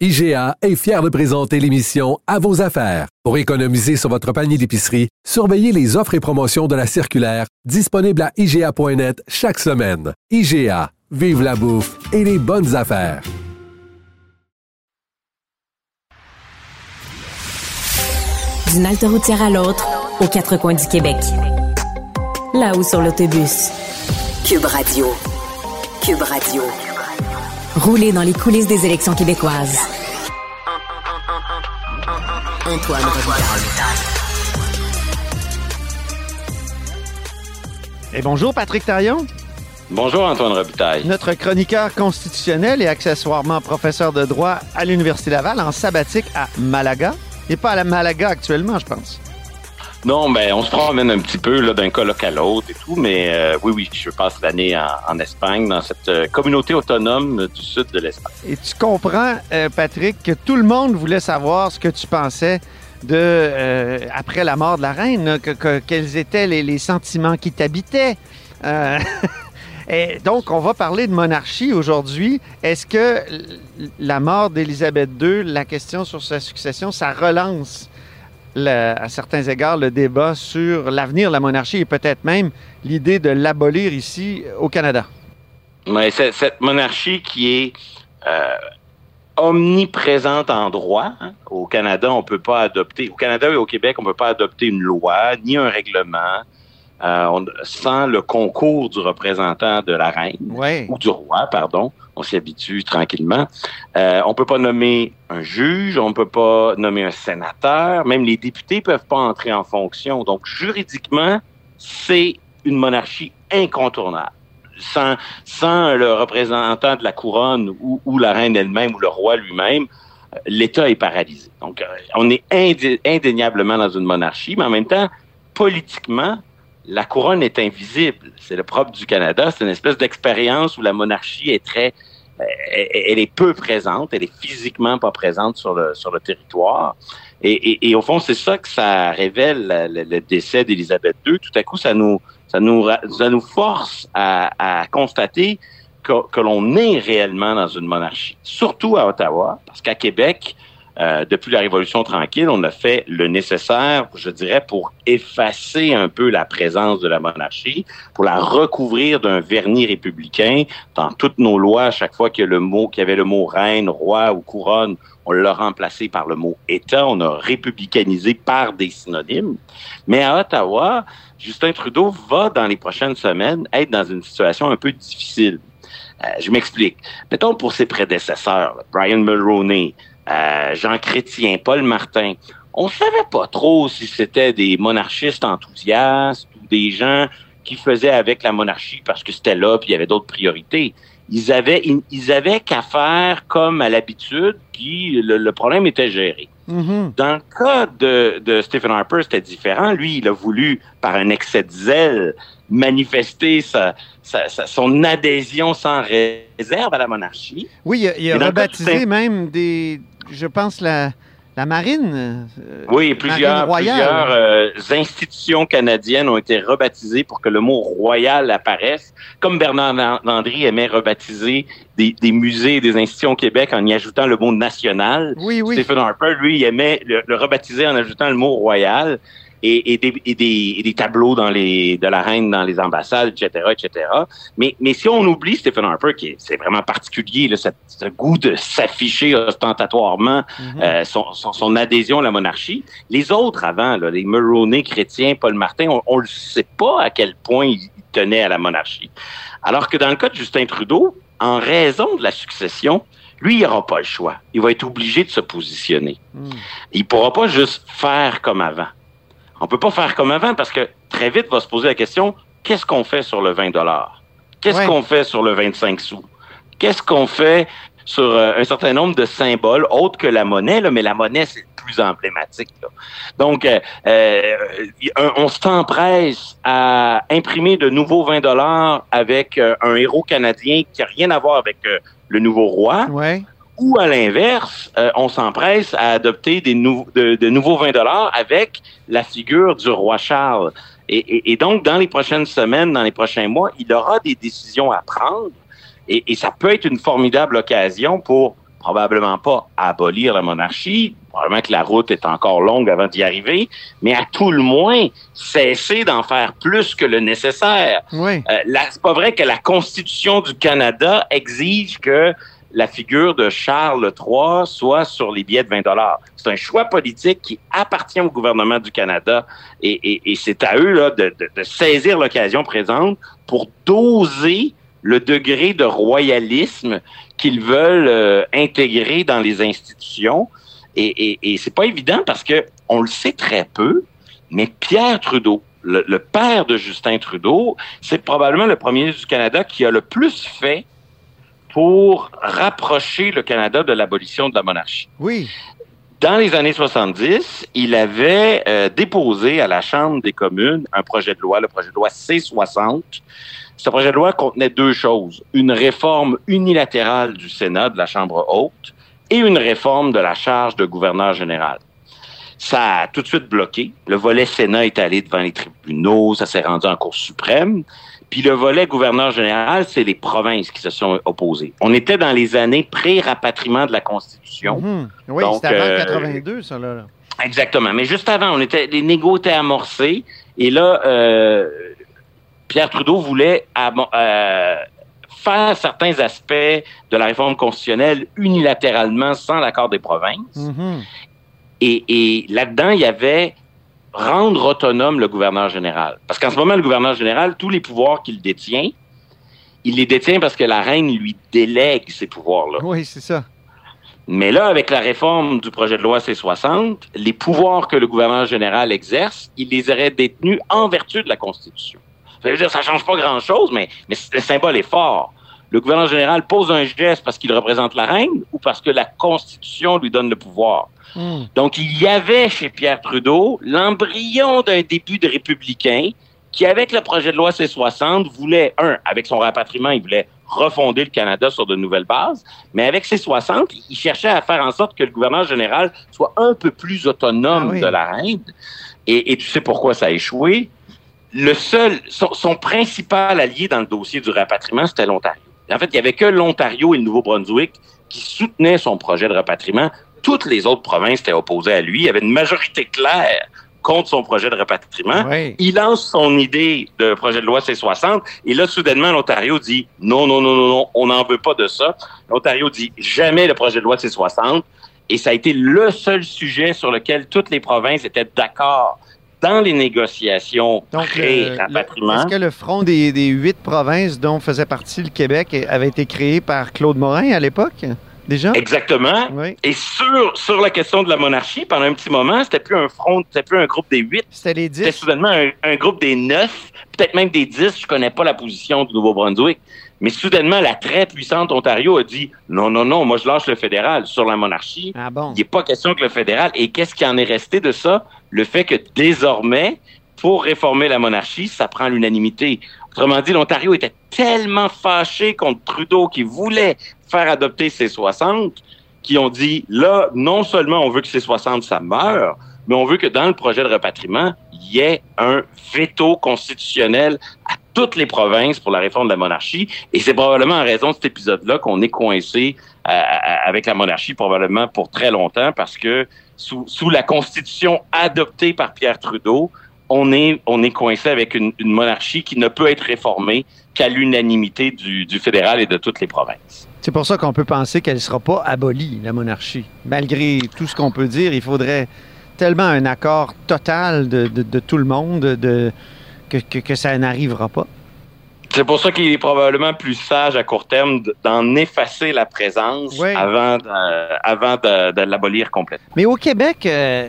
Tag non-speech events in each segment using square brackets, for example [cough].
IGA est fier de présenter l'émission À vos affaires. Pour économiser sur votre panier d'épicerie, surveillez les offres et promotions de la circulaire disponible à IGA.net chaque semaine. IGA, vive la bouffe et les bonnes affaires. D'une halte routière à l'autre, aux quatre coins du Québec. Là-haut sur l'autobus. Cube Radio. Cube Radio. Rouler dans les coulisses des élections québécoises. Antoine Robitaille. Et bonjour Patrick Tarion, Bonjour Antoine Robitaille. notre chroniqueur constitutionnel et accessoirement professeur de droit à l'Université Laval en sabbatique à Malaga. Et pas à la Malaga actuellement, je pense. Non, ben on se promène un petit peu là d'un colloque à l'autre et tout, mais euh, oui, oui, je passe l'année en, Espagne, dans cette euh, communauté autonome du sud de l'Espagne. Et tu comprends, euh, Patrick, que tout le monde voulait savoir ce que tu pensais de après la mort de la reine, que, que- quels étaient les, les sentiments qui t'habitaient. [laughs] Et donc, on va parler de monarchie aujourd'hui. Est-ce que la mort d'Élisabeth II, la question sur sa succession, ça relance le- à certains égards le débat sur l'avenir de la monarchie et peut-être même l'idée de l'abolir ici au Canada? Mais cette monarchie qui est euh, omniprésente en droit. hein. Au Canada, on peut pas adopter, au Canada et au Québec, on peut pas adopter une loi ni un règlement euh, on- sans le concours du représentant de la reine. Ou du roi, pardon. On s'y habitue tranquillement. Euh, on peut pas nommer un juge, on peut pas nommer un sénateur, même les députés peuvent pas entrer en fonction. Donc, juridiquement, c'est une monarchie incontournable. Sans, sans le représentant de la couronne ou, la reine elle-même ou le roi lui-même, l'État est paralysé. Donc, euh, on est indé- indéniablement dans une monarchie, mais en même temps, politiquement, la couronne est invisible. C'est le propre du Canada. C'est une espèce d'expérience où la monarchie est très, euh, elle est peu présente. Elle est physiquement pas présente sur le sur le territoire. Et, au fond, c'est ça que ça révèle le, décès d'Élisabeth II. Tout à coup, ça nous ça nous ça nous force à, à constater que, que l'on est réellement dans une monarchie, surtout à Ottawa, parce qu'à Québec, euh, depuis la Révolution tranquille, on a fait le nécessaire, je dirais, pour effacer un peu la présence de la monarchie, pour la recouvrir d'un vernis républicain. Dans toutes nos lois, à chaque fois qu'il y, le mot, avait le mot reine, roi ou couronne, on l'a remplacé par le mot État. On a républicanisé par des synonymes. Mais à Ottawa, Justin Trudeau va, dans les prochaines semaines, être dans une situation un peu difficile. Euh, je m'explique. Mettons pour ses prédécesseurs, Brian Mulroney, euh, Jean Chrétien, Paul Martin, on savait pas trop si c'était des monarchistes enthousiastes ou des gens qui faisaient avec la monarchie parce que c'était là puis il y avait d'autres priorités. Ils avaient ils, ils avaient qu'à faire comme à l'habitude puis le, le problème était géré. Mhm. Dans le cas de, de Stephen Harper, c'était différent. Lui, il a voulu, par un excès de zèle, manifester sa, sa- sa- son adhésion sans réserve à la monarchie. Oui, il a, il a rebaptisé même des, je pense, la, la marine. euh, Oui, plusieurs, marine royale. plusieurs euh, institutions canadiennes ont été rebaptisées pour que le mot royal apparaisse, comme Bernard Lan- Landry aimait rebaptiser des, des musées et des institutions au Québec en y ajoutant le mot national. Oui, oui. Stephen Harper, lui, il aimait le, le rebaptiser en ajoutant le mot royal et, et, des, et, des, et des tableaux dans les, de la reine dans les ambassades, etc., etc. Mais, mais si on oublie Stephen Harper, qui est, c'est vraiment particulier, là, cette- ce goût de s'afficher ostentatoirement Mhm. euh, son, son, son adhésion à la monarchie, les autres avant, là, les Mulroney, Chrétien, Paul Martin, on ne sait pas à quel point ils tenaient à la monarchie. Alors que dans le cas de Justin Trudeau, en raison de la succession, lui, il n'aura pas le choix. Il va être obligé de se positionner. Mhm. Il pourra pas juste faire comme avant. On peut pas faire comme avant parce que très vite va se poser la question qu'est-ce qu'on fait sur le 20 dollars? Qu'est-ce Ouais. qu'on fait sur le 25 sous? Qu'est-ce qu'on fait sur euh, un certain nombre de symboles autres que la monnaie, là, mais la monnaie, c'est le plus emblématique. Là. Donc, euh, euh, on s'empresse à imprimer de nouveaux 20 dollars avec un héros canadien qui n'a rien à voir avec le nouveau roi. Ouais. Ou à l'inverse, on s'empresse à adopter des de, de, nouveaux 20 dollars avec la figure du roi Charles. Et, et, et, donc, dans les prochaines semaines, dans les prochains mois, il aura des décisions à prendre et, et, ça peut être une formidable occasion pour probablement pas abolir la monarchie, probablement que la route est encore longue avant d'y arriver, mais à tout le moins cesser d'en faire plus que le nécessaire. Oui. Euh, c'est pas vrai que la Constitution du Canada exige que la figure de Charles III soit sur les billets de 20 dollars. C'est un choix politique qui appartient au gouvernement du Canada et, c'est à eux de, saisir l'occasion présente pour doser le degré de royalisme qu'ils veulent euh, intégrer dans les institutions. Et, c'est pas évident parce que on le sait très peu, mais Pierre Trudeau, le père de Justin Trudeau, c'est probablement le premier ministre du Canada qui a le plus fait pour rapprocher le Canada de l'abolition de la monarchie. Oui. Dans les années 70, il avait euh, déposé à la Chambre des communes un projet de loi, le projet de loi C-60, ce projet de loi contenait deux choses. Une réforme unilatérale du Sénat, de la Chambre haute, et une réforme de la charge de gouverneur général. Ça a tout de suite bloqué. Le volet Sénat est allé devant les tribunaux, ça s'est rendu en Cour suprême. Puis le volet gouverneur général, c'est les provinces qui se sont opposées. On était dans les années pré-rapatriement de la Constitution. Mmh. Oui, c'était avant euh, 82, ça, là. Exactement. Mais juste avant, on était, les négos étaient amorcés. Et là, euh, Pierre Trudeau voulait euh, faire certains aspects de la réforme constitutionnelle unilatéralement sans l'accord des provinces. Et, et là-dedans, il y avait rendre autonome le gouverneur général. Parce qu'en ce moment, le gouverneur général, tous les pouvoirs qu'il détient, il les détient parce que la reine lui délègue ces pouvoirs-là. Oui, c'est ça. Mais là, avec la réforme du projet de loi C-60, les pouvoirs que le gouverneur général exerce, il les aurait détenus en vertu de la Constitution. Ça veut dire ça change pas grand-chose, mais, mais le symbole est fort. Le gouverneur général pose un geste parce qu'il représente la reine ou parce que la Constitution lui donne le pouvoir. Mm. Donc, il y avait chez Pierre Trudeau l'embryon d'un début de républicain qui, avec le projet de loi C-60, voulait, un, avec son rapatriement, il voulait refonder le Canada sur de nouvelles bases, mais avec C-60, il cherchait à faire en sorte que le gouverneur général soit un peu plus autonome Ah oui. de la reine. Et, et tu sais pourquoi ça a échoué? le seul, son, son, principal allié dans le dossier du rapatriement, c'était l'Ontario. En fait, il y avait que l'Ontario et le Nouveau-Brunswick qui soutenaient son projet de rapatriement. Toutes les autres provinces étaient opposées à lui. Il y avait une majorité claire contre son projet de rapatriement. Oui. Il lance son idée de projet de loi C-60 et là, soudainement, l'Ontario dit non, non, non, non, non, on n'en veut pas de ça. L'Ontario dit jamais le projet de loi C-60 et ça a été le seul sujet sur lequel toutes les provinces étaient d'accord dans les négociations Donc, pré-rapatriement. Est-ce que le front des, des, huit provinces dont faisait partie le Québec avait été créé par Claude Morin à l'époque, déjà? Exactement. Oui. Et sur, sur la question de la monarchie, pendant un petit moment, c'était plus un front, c'était plus un groupe des huit. C'était les C'était dix. soudainement un, un, groupe des neuf, peut-être même des dix. Je connais pas la position du Nouveau-Brunswick. Mais soudainement, la très puissante Ontario a dit non, non, non, moi je lâche le fédéral sur la monarchie. Ah bon? Il n'est pas question que le fédéral. Et qu'est-ce qui en est resté de ça? Le fait que désormais, pour réformer la monarchie, ça prend l'unanimité. Autrement dit, l'Ontario était tellement fâché contre Trudeau qui voulait faire adopter ces 60 qui ont dit là, non seulement on veut que ces 60 ça meure, mais on veut que dans le projet de repatriement, il y ait un veto constitutionnel à toutes les provinces pour la réforme de la monarchie. Et c'est probablement en raison de cet épisode-là qu'on est coincé euh, avec la monarchie probablement pour très longtemps parce que sous, la constitution adoptée par Pierre Trudeau, on est, on est coincé avec une, monarchie qui ne peut être réformée qu'à l'unanimité du, fédéral et de toutes les provinces. C'est pour ça qu'on peut penser qu'elle ne sera pas abolie, la monarchie. Malgré tout ce qu'on peut dire, il faudrait tellement un accord total de, de, de tout le monde de, que, que, que ça n'arrivera pas. C'est pour ça qu'il est probablement plus sage à court terme d'en effacer la présence Oui. avant, de, avant de, de l'abolir complètement. Mais au Québec, euh,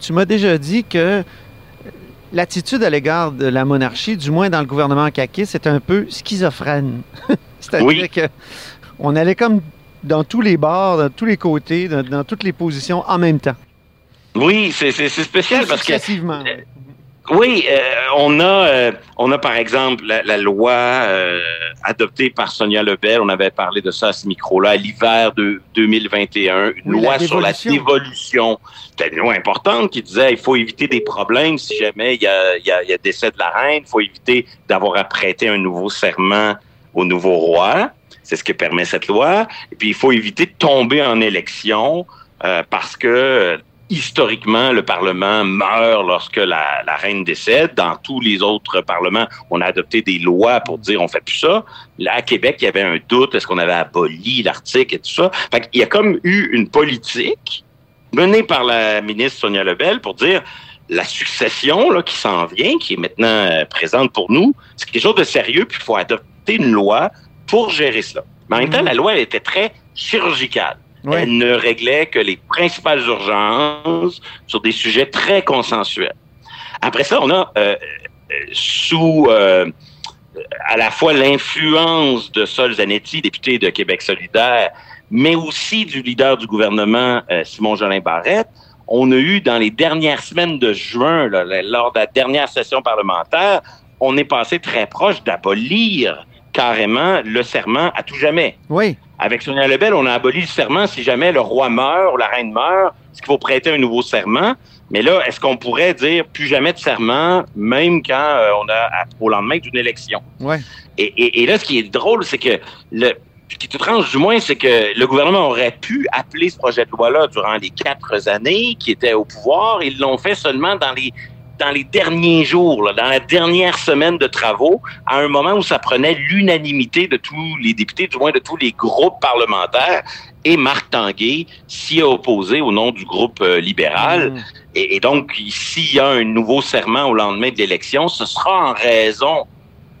tu m'as déjà dit que l'attitude à l'égard de la monarchie, du moins dans le gouvernement caquiste, c'est un peu schizophrène. [laughs] C'est-à-dire Oui. que on allait comme dans tous les bords, dans tous les côtés, dans, dans toutes les positions en même temps. Oui, c'est spécial parce que Successivement. Oui, euh, on a, euh, on a par exemple la, la loi euh, adoptée par Sonia Lebel. On avait parlé de ça à ce micro-là à l'hiver de 2021. Une Oui, la loi sur la dévolution. C'était une loi importante qui disait il faut éviter des problèmes si jamais il y a, il y a, il y a décès de la reine. Il faut éviter d'avoir à prêter un nouveau serment au nouveau roi. C'est ce que permet cette loi. Et puis il faut éviter de tomber en élection euh, parce que historiquement, le Parlement meurt lorsque la, la reine décède. Dans tous les autres parlements, on a adopté des lois pour dire on fait plus ça. Là, à Québec, il y avait un doute, est-ce qu'on avait aboli l'article et tout ça? Fait qu'il y a comme eu une politique menée par la ministre Sonia Lebel pour dire la succession là, qui s'en vient, qui est maintenant euh, présente pour nous, c'est quelque chose de sérieux, puis il faut adopter une loi pour gérer cela. Mais en même temps, Mhm. la loi elle était très chirurgicale. Elle ne réglait que les principales urgences sur des sujets très consensuels. Après ça, on a euh, euh, sous euh, à la fois l'influence de Sol Zanetti, député de Québec solidaire, mais aussi du leader du gouvernement, euh, Simon Jolin Barrette, on a eu dans les dernières semaines de juin, lors de la dernière session parlementaire, on est passé très proche d'abolir carrément le serment à tout jamais. Oui. Avec Sonia Lebel, on a aboli le serment si jamais le roi meurt ou la reine meurt, est-ce qu'il faut prêter un nouveau serment? Mais là, est-ce qu'on pourrait dire plus jamais de serment, même quand euh, on a à- au lendemain d'une élection? Oui. Et, et- et là, ce qui est drôle, c'est que le ce qui est étrange, du moins, c'est que le gouvernement aurait pu appeler ce projet de loi-là durant les quatre années qui étaient au pouvoir. Ils l'ont fait seulement dans les dans les derniers jours, là, dans la dernière semaine de travaux, à un moment où ça prenait l'unanimité de tous les députés, du moins de tous les groupes parlementaires, et Marc Tanguay s'y est opposé au nom du groupe euh, libéral. Mm. Et, et donc, s'il y a un nouveau serment au lendemain de l'élection, ce sera en raison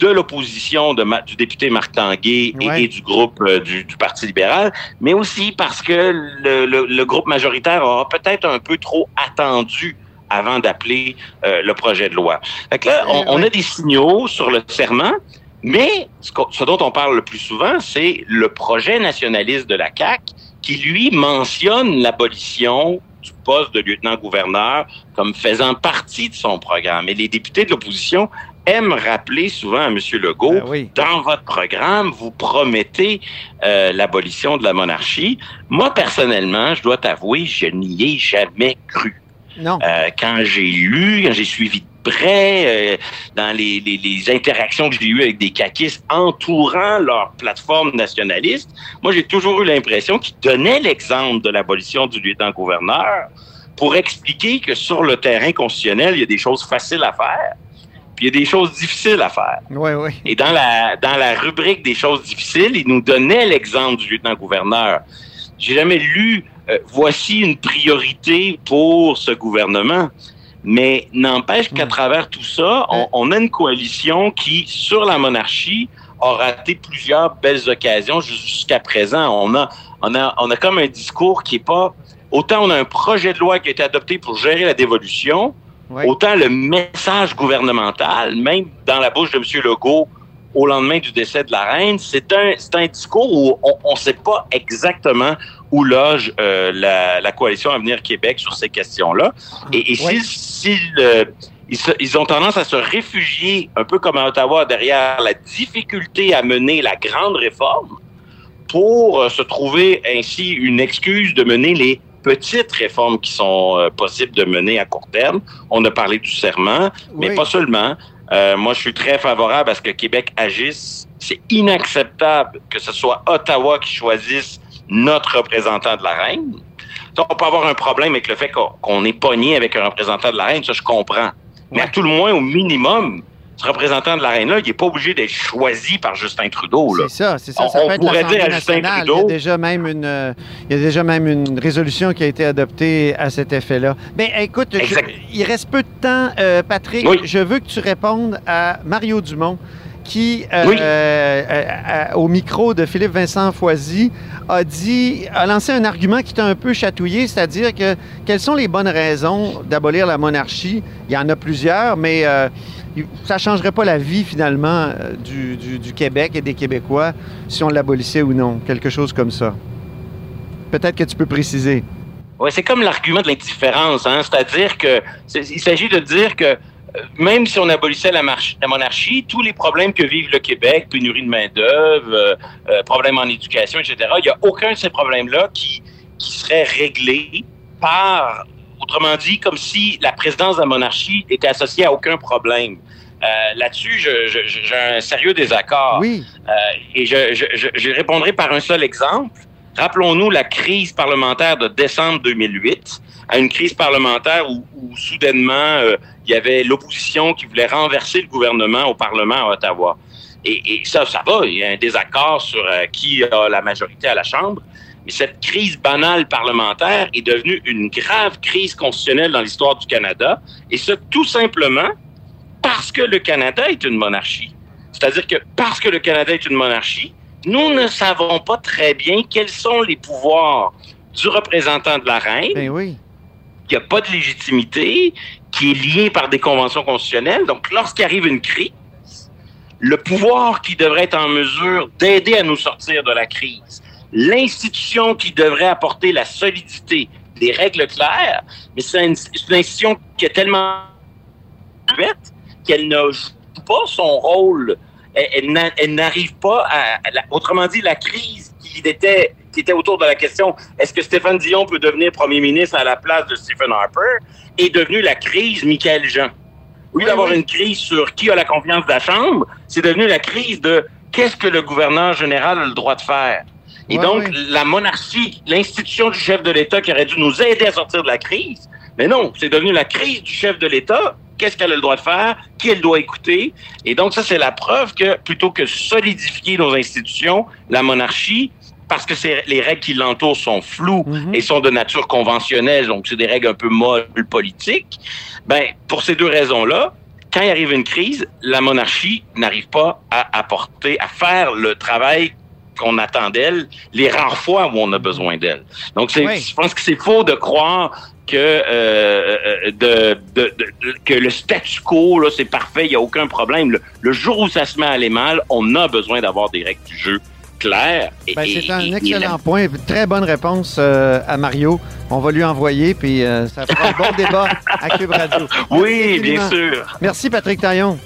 de l'opposition du député Marc Tanguay et, Ouais. et du groupe euh, du, du Parti libéral, mais aussi parce que le, le- le groupe majoritaire aura peut-être un peu trop attendu avant d'appeler euh, le projet de loi. Fait que là, on, on a des signaux sur le serment, mais ce, dont on parle le plus souvent, c'est le projet nationaliste de la CAQ qui, lui, mentionne l'abolition du poste de lieutenant-gouverneur comme faisant partie de son programme. Et les députés de l'opposition aiment rappeler souvent à M. Legault, Ben oui. dans votre programme, vous promettez euh, l'abolition de la monarchie. Moi, personnellement, je dois t'avouer, je n'y ai jamais cru. Non. Euh, quand j'ai lu, quand j'ai suivi de près, euh, dans les, les- les interactions que j'ai eues avec des caquistes entourant leur plateforme nationaliste, moi, j'ai toujours eu l'impression qu'ils donnaient l'exemple de l'abolition du lieutenant-gouverneur pour expliquer que sur le terrain constitutionnel, il y a des choses faciles à faire, puis il y a des choses difficiles à faire. Oui, oui. Et dans la, dans la rubrique des choses difficiles, il nous donnait l'exemple du lieutenant-gouverneur. J'ai jamais lu euh, voici une priorité pour ce gouvernement. Mais n'empêche qu'à travers tout ça, on, on a une coalition qui, sur la monarchie, a raté plusieurs belles occasions jus- jusqu'à présent. On a, on a, on a comme un discours qui est pas. Autant on a un projet de loi qui a été adopté pour gérer la dévolution, Oui. Autant le message gouvernemental, même dans la bouche de M. Legault au lendemain du décès de la reine, c'est un, un discours où on ne sait pas exactement où loge euh, la, la coalition Avenir Québec sur ces questions-là. Et, et Oui. euh, ils, se- ils ont tendance à se réfugier, un peu comme à Ottawa, derrière la difficulté à mener la grande réforme, pour euh, se trouver ainsi une excuse de mener les petites réformes qui sont euh, possibles de mener à court terme. On a parlé du serment, mais pas seulement. Euh, moi, je suis très favorable à ce que Québec agisse. C'est inacceptable que ce soit Ottawa qui choisisse notre représentant de la reine. Donc, on peut avoir un problème avec le fait qu'on qu'on est pogné avec un représentant de la reine, ça je comprends. Mais à tout le moins, au minimum, ce représentant de la reine-là, il n'est pas obligé d'être choisi par Justin Trudeau. C'est ça, c'est ça. On- ça on peut être pourrait dire à Justin. Trudeau- Il y a déjà même une, euh, il y a déjà même une résolution qui a été adoptée à cet effet-là. Mais écoute, je- Exact. il reste peu de temps, euh, Patrick. Oui. Je veux que tu répondes à Mario Dumont qui, euh, Oui. euh, euh, au micro de Philippe Vincent Foisy, a dit, a lancé un argument qui t'a un peu chatouillé, c'est-à-dire que quelles sont les bonnes raisons d'abolir la monarchie? Il y en a plusieurs, mais euh, ça changerait pas la vie finalement euh, du, Québec et des Québécois si on l'abolissait ou non, quelque chose comme ça. peut-être que tu peux préciser. Oui, c'est comme l'argument de l'indifférence, hein? c'est-à-dire que il s'agit de dire que même si on abolissait la, monarchie, tous les problèmes que vive le Québec, pénurie de main-d'œuvre, euh, euh, problèmes en éducation, etc., il n'y a aucun de ces problèmes-là qui, qui serait réglé par, autrement dit, comme si la présidence de la monarchie était associée à aucun problème. Euh, là-dessus, j'ai un sérieux désaccord. Oui. et je, je, répondrai par un seul exemple. Rappelons-nous la crise parlementaire de décembre 2008, à une crise parlementaire où, soudainement euh, il y avait l'opposition qui voulait renverser le gouvernement au Parlement à Ottawa. Et, ça, ça va, il y a un désaccord sur euh, qui a la majorité à la Chambre. Mais cette crise banale parlementaire est devenue une grave crise constitutionnelle dans l'histoire du Canada. Et ce, tout simplement parce que le Canada est une monarchie. C'est-à-dire que parce que le Canada est une monarchie, nous ne savons pas très bien quels sont les pouvoirs du représentant de la reine. Ben oui. Il n'y a pas de légitimité, qui est liée par des conventions constitutionnelles. Donc, lorsqu'arrive une crise, le pouvoir qui devrait être en mesure d'aider à nous sortir de la crise, l'institution qui devrait apporter la solidité, des règles claires, mais c'est une, une, institution qui est tellement qu'elle ne joue pas son rôle elle, n'arrive pas à, Autrement dit, la crise qui était, qui était autour de la question est-ce que Stéphane Dion peut devenir premier ministre à la place de Stephen Harper est devenue la crise Michael Jean. Au lieu d'avoir une crise sur qui a la confiance de la Chambre, c'est devenu la crise de qu'est-ce que le gouverneur général a le droit de faire. Et donc, la monarchie, l'institution du chef de l'État qui aurait dû nous aider à sortir de la crise, mais non, c'est devenu la crise du chef de l'État qu'est-ce qu'elle a le droit de faire, qui elle doit écouter? Et donc, ça, c'est la preuve que plutôt que solidifier nos institutions, la monarchie, parce que les règles qui l'entourent sont floues mhm. et sont de nature conventionnelle, donc c'est des règles un peu molles politiques, ben, pour ces deux raisons-là, quand il arrive une crise, la monarchie n'arrive pas à apporter, à faire le travail qu'on attend d'elle, les rares fois où on a besoin d'elle. Donc, je pense que c'est faux de croire que euh, euh, de, de, que le statu quo là c'est parfait, il y a aucun problème. Le, jour où ça se met à aller mal, on a besoin d'avoir des règles du jeu claires. Ben, c'est un excellent point, très bonne réponse euh, à Mario. On va lui envoyer puis ça fera un bon débat à Cube Radio. [laughs] Oui, bien sûr. Merci Patrick Taillon.